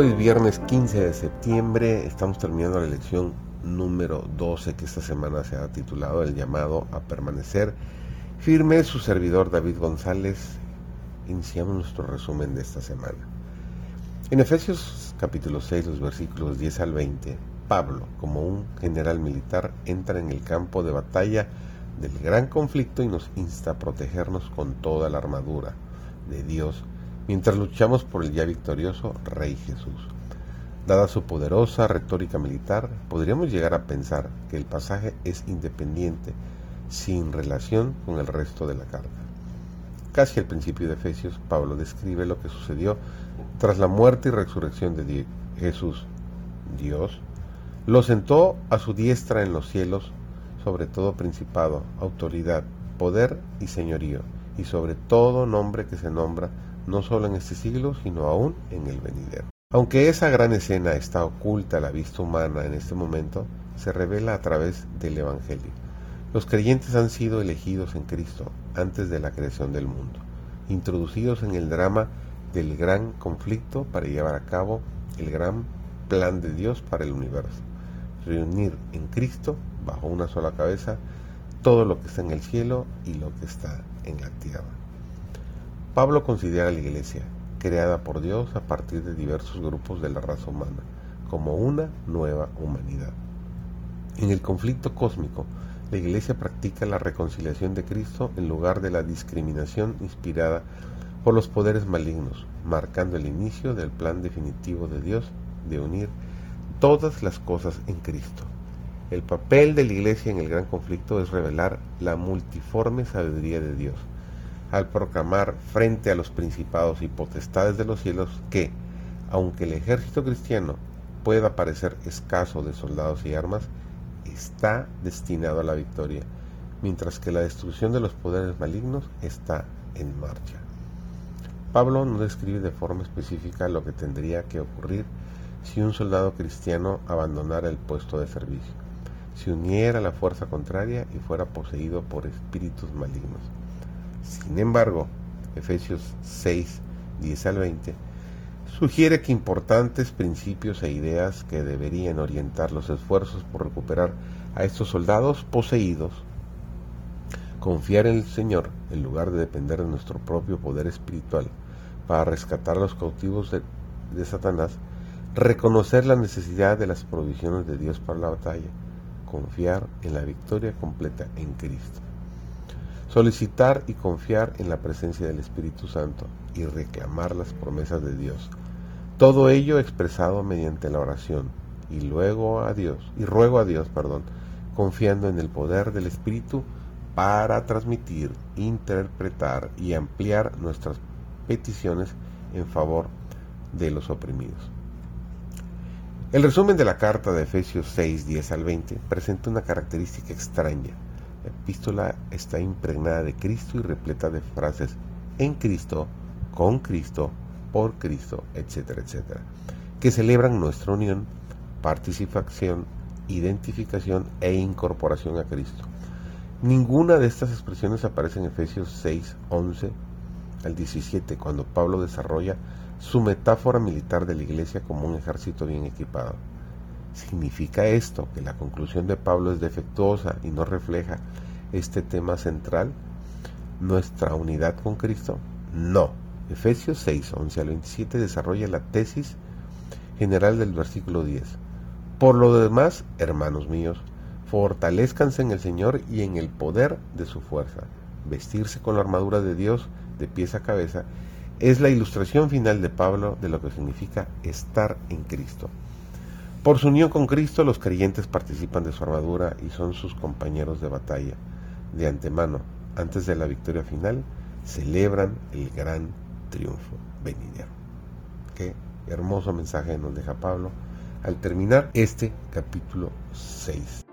Hoy es viernes 15 de septiembre, estamos terminando la lección número 12 que esta semana se ha titulado El llamado a permanecer firme. Su servidor David González, iniciamos nuestro resumen de esta semana. En Efesios capítulo 6, los versículos 10 al 20, Pablo, como un general militar, entra en el campo de batalla del gran conflicto y nos insta a protegernos con toda la armadura de Dios mientras luchamos por el ya victorioso Rey Jesús. Dada su poderosa retórica militar, podríamos llegar a pensar que el pasaje es independiente, sin relación con el resto de la carta. Casi al principio de Efesios, Pablo describe lo que sucedió tras la muerte y resurrección de Jesús. Dios lo sentó a su diestra en los cielos, sobre todo principado, autoridad, poder y señorío, y sobre todo nombre que se nombra no solo en este siglo, sino aún en el venidero. Aunque esa gran escena está oculta a la vista humana en este momento, se revela a través del Evangelio. Los creyentes han sido elegidos en Cristo antes de la creación del mundo, introducidos en el drama del gran conflicto para llevar a cabo el gran plan de Dios para el universo. Reunir en Cristo, bajo una sola cabeza, todo lo que está en el cielo y lo que está en la tierra. Pablo considera a la Iglesia, creada por Dios a partir de diversos grupos de la raza humana, como una nueva humanidad. En el conflicto cósmico, la Iglesia practica la reconciliación de Cristo en lugar de la discriminación inspirada por los poderes malignos, marcando el inicio del plan definitivo de Dios de unir todas las cosas en Cristo. El papel de la Iglesia en el gran conflicto es revelar la multiforme sabiduría de Dios, al proclamar frente a los principados y potestades de los cielos que, aunque el ejército cristiano pueda parecer escaso de soldados y armas, está destinado a la victoria, mientras que la destrucción de los poderes malignos está en marcha. Pablo no describe de forma específica lo que tendría que ocurrir si un soldado cristiano abandonara el puesto de servicio, se uniera a la fuerza contraria y fuera poseído por espíritus malignos. Sin embargo, Efesios 6, 10 al 20, sugiere que importantes principios e ideas que deberían orientar los esfuerzos por recuperar a estos soldados poseídos, confiar en el Señor en lugar de depender de nuestro propio poder espiritual para rescatar a los cautivos de, de Satanás, reconocer la necesidad de las provisiones de Dios para la batalla, confiar en la victoria completa en Cristo solicitar y confiar en la presencia del Espíritu Santo y reclamar las promesas de Dios. Todo ello expresado mediante la oración y luego a Dios, y ruego a Dios, perdón, confiando en el poder del Espíritu para transmitir, interpretar y ampliar nuestras peticiones en favor de los oprimidos. El resumen de la carta de Efesios 6, 10 al 20 presenta una característica extraña la epístola está impregnada de Cristo y repleta de frases en Cristo, con Cristo, por Cristo, etcétera, etcétera, que celebran nuestra unión, participación, identificación e incorporación a Cristo. Ninguna de estas expresiones aparece en Efesios 6, 11 al 17, cuando Pablo desarrolla su metáfora militar de la iglesia como un ejército bien equipado. ¿Significa esto que la conclusión de Pablo es defectuosa y no refleja este tema central, nuestra unidad con Cristo? No. Efesios 6, 11 al 27 desarrolla la tesis general del versículo 10. Por lo demás, hermanos míos, fortalezcanse en el Señor y en el poder de su fuerza. Vestirse con la armadura de Dios de pies a cabeza es la ilustración final de Pablo de lo que significa estar en Cristo. Por su unión con Cristo, los creyentes participan de su armadura y son sus compañeros de batalla. De antemano, antes de la victoria final, celebran el gran triunfo venidero. Qué hermoso mensaje nos deja Pablo al terminar este capítulo 6.